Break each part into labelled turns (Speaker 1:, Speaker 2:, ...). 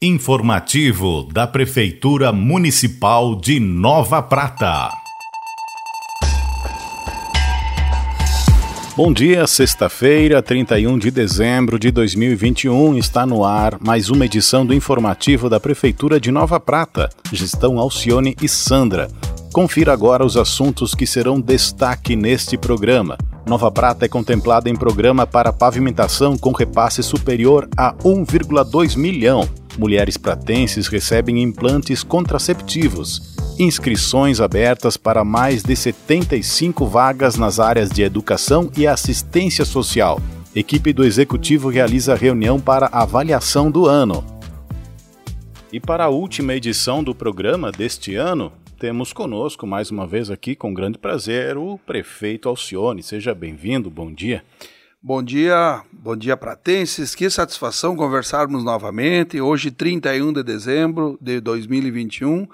Speaker 1: Informativo da Prefeitura Municipal de Nova Prata. Bom dia, sexta-feira, 31 de dezembro de 2021, está no ar mais uma edição do informativo da Prefeitura de Nova Prata, gestão Alcione e Sandra. Confira agora os assuntos que serão destaque neste programa. Nova Prata é contemplada em programa para pavimentação com repasse superior a 1,2 milhão. Mulheres pratenses recebem implantes contraceptivos. Inscrições abertas para mais de 75 vagas nas áreas de educação e assistência social. Equipe do Executivo realiza reunião para avaliação do ano. E para a última edição do programa deste ano, temos conosco mais uma vez aqui, com grande prazer, o prefeito Alcione. Seja bem-vindo, bom dia.
Speaker 2: Bom dia, bom dia pratenses. Que satisfação conversarmos novamente. Hoje, 31 de dezembro de 2021,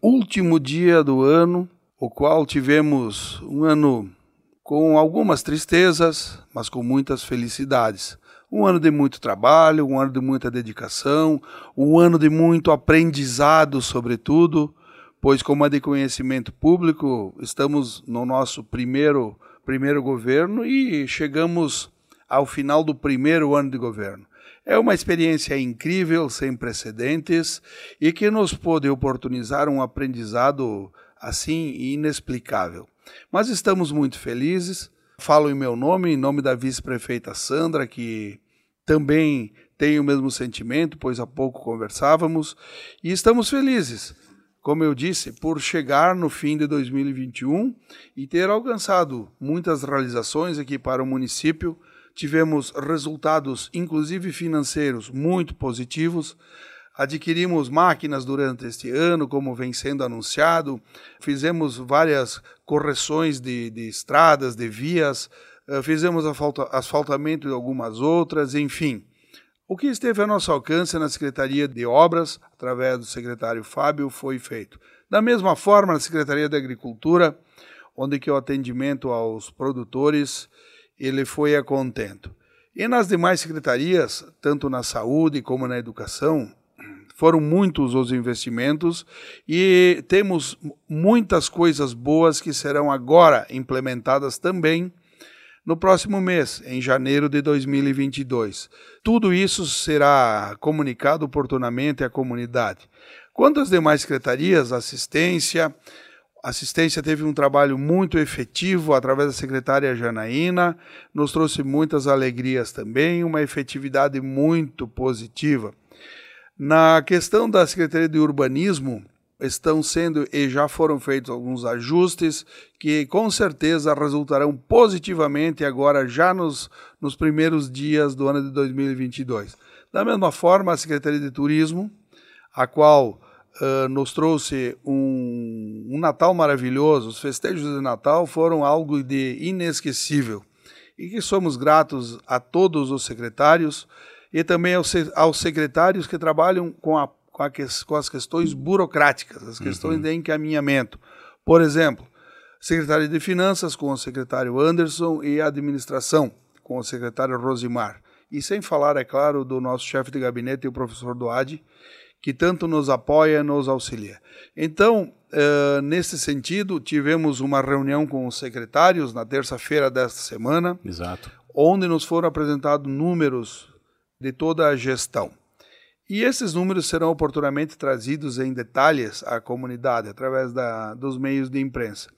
Speaker 2: último dia do ano, o qual tivemos um ano com algumas tristezas, mas com muitas felicidades. Um ano de muito trabalho, um ano de muita dedicação, um ano de muito aprendizado, sobretudo, pois, como é de conhecimento público, estamos no nosso primeiro, primeiro governo e chegamos ao final do primeiro ano de governo. É uma experiência incrível, sem precedentes, e que nos pôde oportunizar um aprendizado assim inexplicável. Mas estamos muito felizes. Falo em meu nome, em nome da vice-prefeita Sandra, que também tem o mesmo sentimento, pois há pouco conversávamos, e estamos felizes como eu disse, por chegar no fim de 2021 e ter alcançado muitas realizações aqui para o município. Tivemos resultados, inclusive financeiros, muito positivos. Adquirimos máquinas durante este ano, como vem sendo anunciado. Fizemos várias correções de, de estradas, de vias. Eh, fizemos asfaltamento de algumas outras, enfim. O que esteve a nosso alcance na Secretaria de Obras, através do secretário Fábio, foi feito. Da mesma forma, na Secretaria da Agricultura, onde que o atendimento aos produtores ele foi a contento. E nas demais secretarias, tanto na saúde como na educação, foram muitos os investimentos e temos muitas coisas boas que serão agora implementadas também no próximo mês, em janeiro de 2022. Tudo isso será comunicado oportunamente à comunidade. Quanto às demais secretarias, assistência, assistência teve um trabalho muito efetivo através da secretária Janaína, nos trouxe muitas alegrias também, uma efetividade muito positiva. Na questão da Secretaria de Urbanismo, estão sendo e já foram feitos alguns ajustes que com certeza resultarão positivamente agora já nos, nos primeiros dias do ano de 2022. Da mesma forma, a Secretaria de Turismo, a qual uh, nos trouxe um, um Natal maravilhoso, os festejos de Natal foram algo de inesquecível e que somos gratos a todos os secretários e também aos, aos secretários que trabalham com a com, a, com as questões burocráticas, as questões uhum. de encaminhamento. Por exemplo, Secretaria de Finanças com o secretário Anderson e Administração com o secretário Rosimar. E sem falar, é claro, do nosso chefe de gabinete, o professor Doade, que tanto nos apoia nos auxilia. Então, uh, nesse sentido, tivemos uma reunião com os secretários na terça-feira desta semana,
Speaker 1: Exato.
Speaker 2: onde nos foram apresentados números de toda a gestão. E esses números serão oportunamente trazidos em detalhes à comunidade através da, dos meios de imprensa.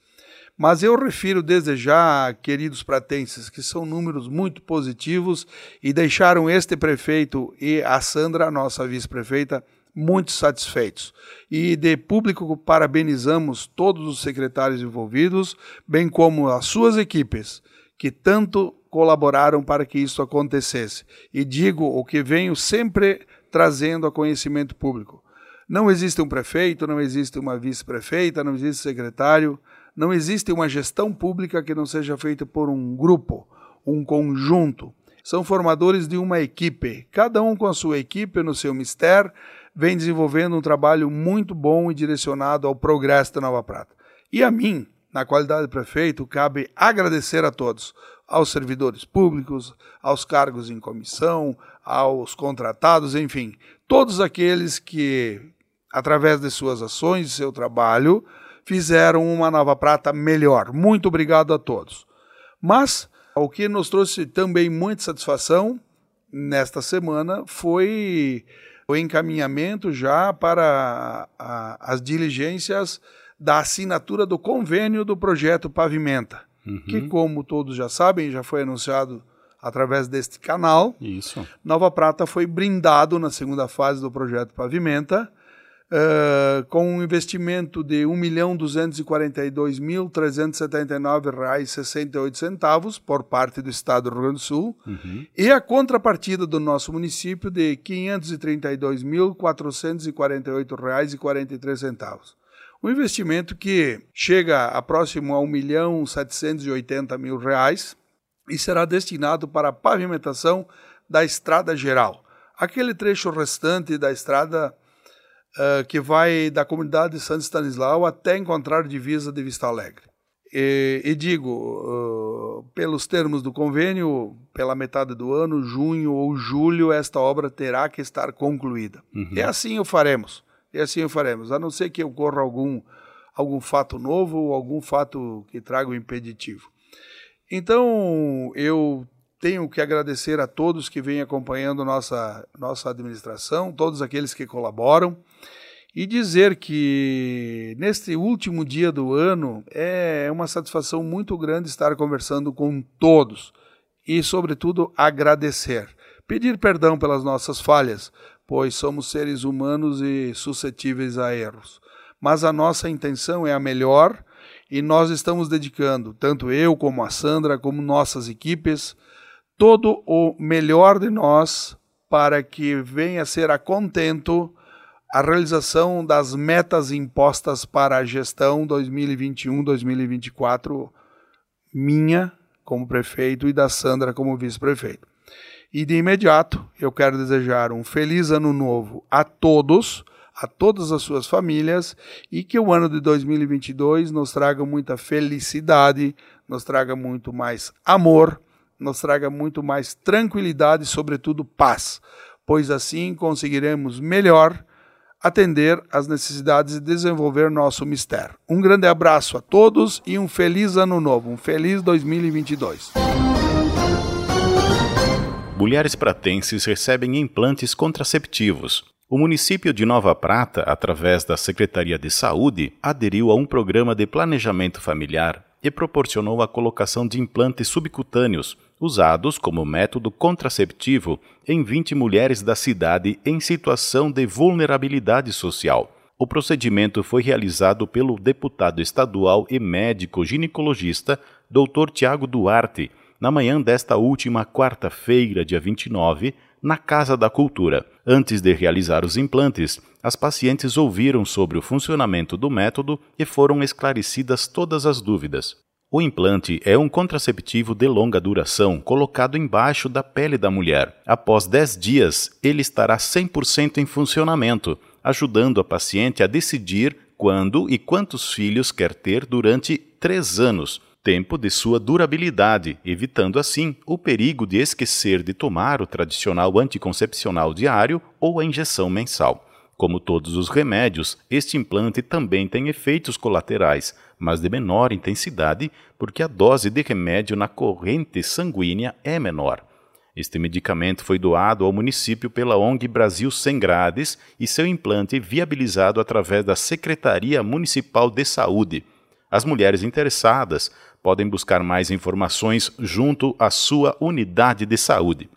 Speaker 2: Mas eu refiro desde já, queridos pratenses, que são números muito positivos e deixaram este prefeito e a Sandra, nossa vice-prefeita, muito satisfeitos. E de público parabenizamos todos os secretários envolvidos, bem como as suas equipes, que tanto colaboraram para que isso acontecesse. E digo o que venho sempre trazendo a conhecimento público. Não existe um prefeito, não existe uma vice-prefeita, não existe secretário, não existe uma gestão pública que não seja feita por um grupo, um conjunto. São formadores de uma equipe, cada um com a sua equipe no seu mistério, vem desenvolvendo um trabalho muito bom e direcionado ao progresso da Nova Prata. E a mim, na qualidade de prefeito, cabe agradecer a todos, aos servidores públicos, aos cargos em comissão, aos contratados, enfim, todos aqueles que, através de suas ações e seu trabalho, fizeram uma Nova Prata melhor. Muito obrigado a todos. Mas o que nos trouxe também muita satisfação nesta semana foi o encaminhamento já para a, as diligências da assinatura do convênio do projeto Pavimenta, uhum. que, como todos já sabem, já foi anunciado através deste canal.
Speaker 1: Isso.
Speaker 2: Nova Prata foi brindado na segunda fase do projeto Pavimenta Uh, com um investimento de R$ 1.242.379,68 por parte do Estado do Rio Grande do Sul uhum. e a contrapartida do nosso município de R$ 532.448,43. Um investimento que chega a próximo a 1.780.000 reais e será destinado para a pavimentação da estrada geral. Aquele trecho restante da estrada uh, que vai da comunidade de Santo Stanislau até encontrar divisa de Vista Alegre. E, e digo, uh, pelos termos do convênio, pela metade do ano, junho ou julho, esta obra terá que estar concluída. Uhum. E assim o faremos. E assim o faremos, a não ser que ocorra algum, algum fato novo ou algum fato que traga o um impeditivo. Então, eu tenho que agradecer a todos que vêm acompanhando nossa, nossa administração, todos aqueles que colaboram, e dizer que neste último dia do ano é uma satisfação muito grande estar conversando com todos e, sobretudo, agradecer. Pedir perdão pelas nossas falhas, pois somos seres humanos e suscetíveis a erros. Mas a nossa intenção é a melhor e nós estamos dedicando, tanto eu como a Sandra, como nossas equipes, todo o melhor de nós para que venha a ser a contento a realização das metas impostas para a gestão 2021-2024 minha como prefeito e da Sandra como vice-prefeito. E de imediato, eu quero desejar um feliz ano novo a todos, a todas as suas famílias e que o ano de 2022 nos traga muita felicidade, nos traga muito mais amor nos traga muito mais tranquilidade e, sobretudo, paz, pois assim conseguiremos melhor atender às necessidades e desenvolver nosso mistério. Um grande abraço a todos e um feliz ano novo, um feliz 2022.
Speaker 1: Mulheres pratenses recebem implantes contraceptivos. O município de Nova Prata, através da Secretaria de Saúde, aderiu a um programa de planejamento familiar e proporcionou a colocação de implantes subcutâneos usados como método contraceptivo em 20 mulheres da cidade em situação de vulnerabilidade social. O procedimento foi realizado pelo deputado estadual e médico ginecologista Dr. Tiago Duarte, na manhã desta última quarta-feira, dia 29, na Casa da Cultura. Antes de realizar os implantes, as pacientes ouviram sobre o funcionamento do método e foram esclarecidas todas as dúvidas. O implante é um contraceptivo de longa duração colocado embaixo da pele da mulher. Após 10 dias, ele estará 100% em funcionamento, ajudando a paciente a decidir quando e quantos filhos quer ter durante 3 anos, tempo de sua durabilidade, evitando assim o perigo de esquecer de tomar o tradicional anticoncepcional diário ou a injeção mensal. Como todos os remédios, este implante também tem efeitos colaterais, mas de menor intensidade, porque a dose de remédio na corrente sanguínea é menor. Este medicamento foi doado ao município pela ONG Brasil Sem Grades e seu implante viabilizado através da Secretaria Municipal de Saúde. As mulheres interessadas podem buscar mais informações junto à sua unidade de saúde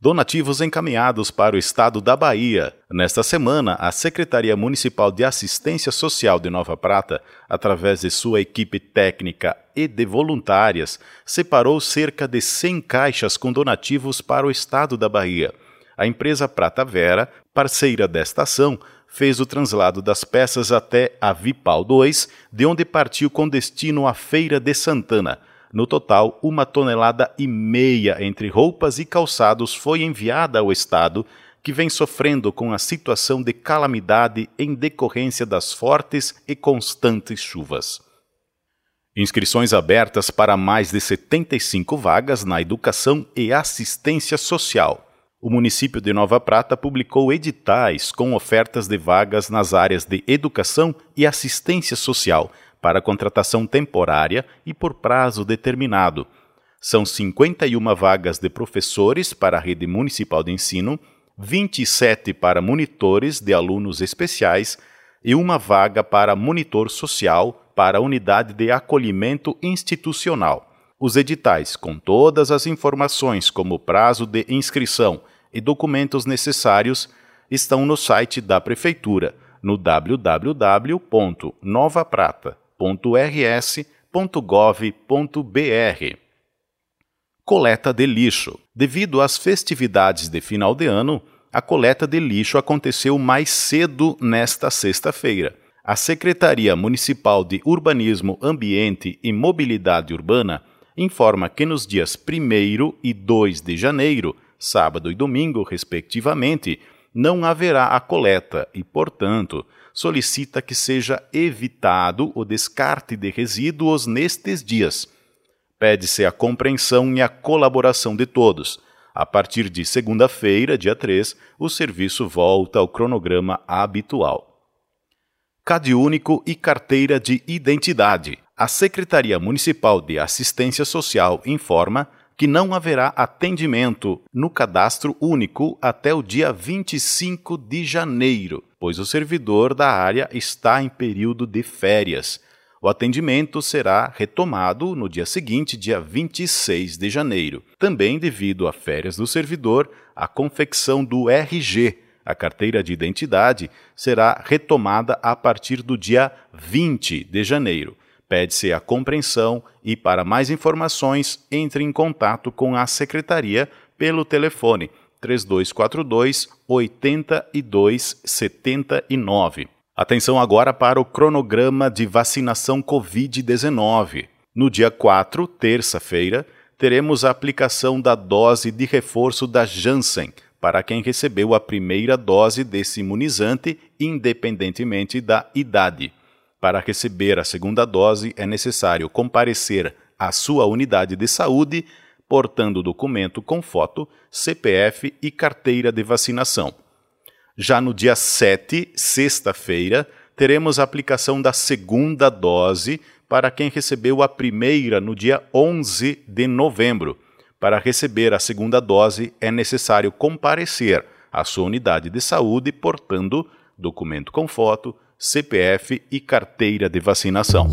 Speaker 1: donativos encaminhados para o estado da Bahia. Nesta semana, a Secretaria Municipal de Assistência Social de Nova Prata, através de sua equipe técnica e de voluntárias, separou cerca de 100 caixas com donativos para o estado da Bahia. A empresa Prata Vera, parceira desta ação, fez o translado das peças até a Vipal 2, de onde partiu com destino à Feira de Santana no total, uma tonelada e meia entre roupas e calçados foi enviada ao Estado, que vem sofrendo com a situação de calamidade em decorrência das fortes e constantes chuvas. Inscrições abertas para mais de 75 vagas na educação e assistência social. O município de Nova Prata publicou editais com ofertas de vagas nas áreas de educação e assistência social para contratação temporária e por prazo determinado. São 51 vagas de professores para a rede municipal de ensino, 27 para monitores de alunos especiais e uma vaga para monitor social para a unidade de acolhimento institucional. Os editais, com todas as informações, como prazo de inscrição e documentos necessários, estão no site da Prefeitura, no www.novaprata.rs.gov.br. Coleta de lixo. Devido às festividades de final de ano, a coleta de lixo aconteceu mais cedo nesta sexta-feira. A Secretaria Municipal de Urbanismo, Ambiente e Mobilidade Urbana informa que nos dias 1 e 2 de janeiro, sábado e domingo, respectivamente, não haverá a coleta e, portanto, solicita que seja evitado o descarte de resíduos nestes dias. Pede-se a compreensão e a colaboração de todos. A partir de segunda-feira, dia 3, o serviço volta ao cronograma habitual. Cade único e carteira de identidade. A Secretaria Municipal de Assistência Social informa que não haverá atendimento no cadastro único até o dia 25 de janeiro, pois o servidor da área está em período de férias. O atendimento será retomado no dia seguinte, dia 26 de janeiro. Também devido a férias do servidor, a confecção do RG, a carteira de identidade, será retomada a partir do dia 20 de janeiro. Pede-se a compreensão e, para mais informações, entre em contato com a Secretaria pelo telefone 3242 8279. Atenção agora para o cronograma de vacinação Covid-19. No dia 4, terça-feira, teremos a aplicação da dose de reforço da Janssen para quem recebeu a primeira dose desse imunizante, independentemente da idade. Para receber a segunda dose, é necessário comparecer à sua unidade de saúde, portando documento com foto, CPF e carteira de vacinação. Já no dia 7, sexta-feira, teremos a aplicação da segunda dose para quem recebeu a primeira no dia 11 de novembro. Para receber a segunda dose, é necessário comparecer à sua unidade de saúde portando documento com foto, CPF e carteira de vacinação.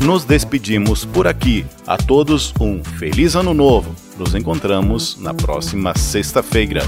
Speaker 1: Nos despedimos por aqui. A todos um feliz ano novo. Nos encontramos na próxima sexta-feira.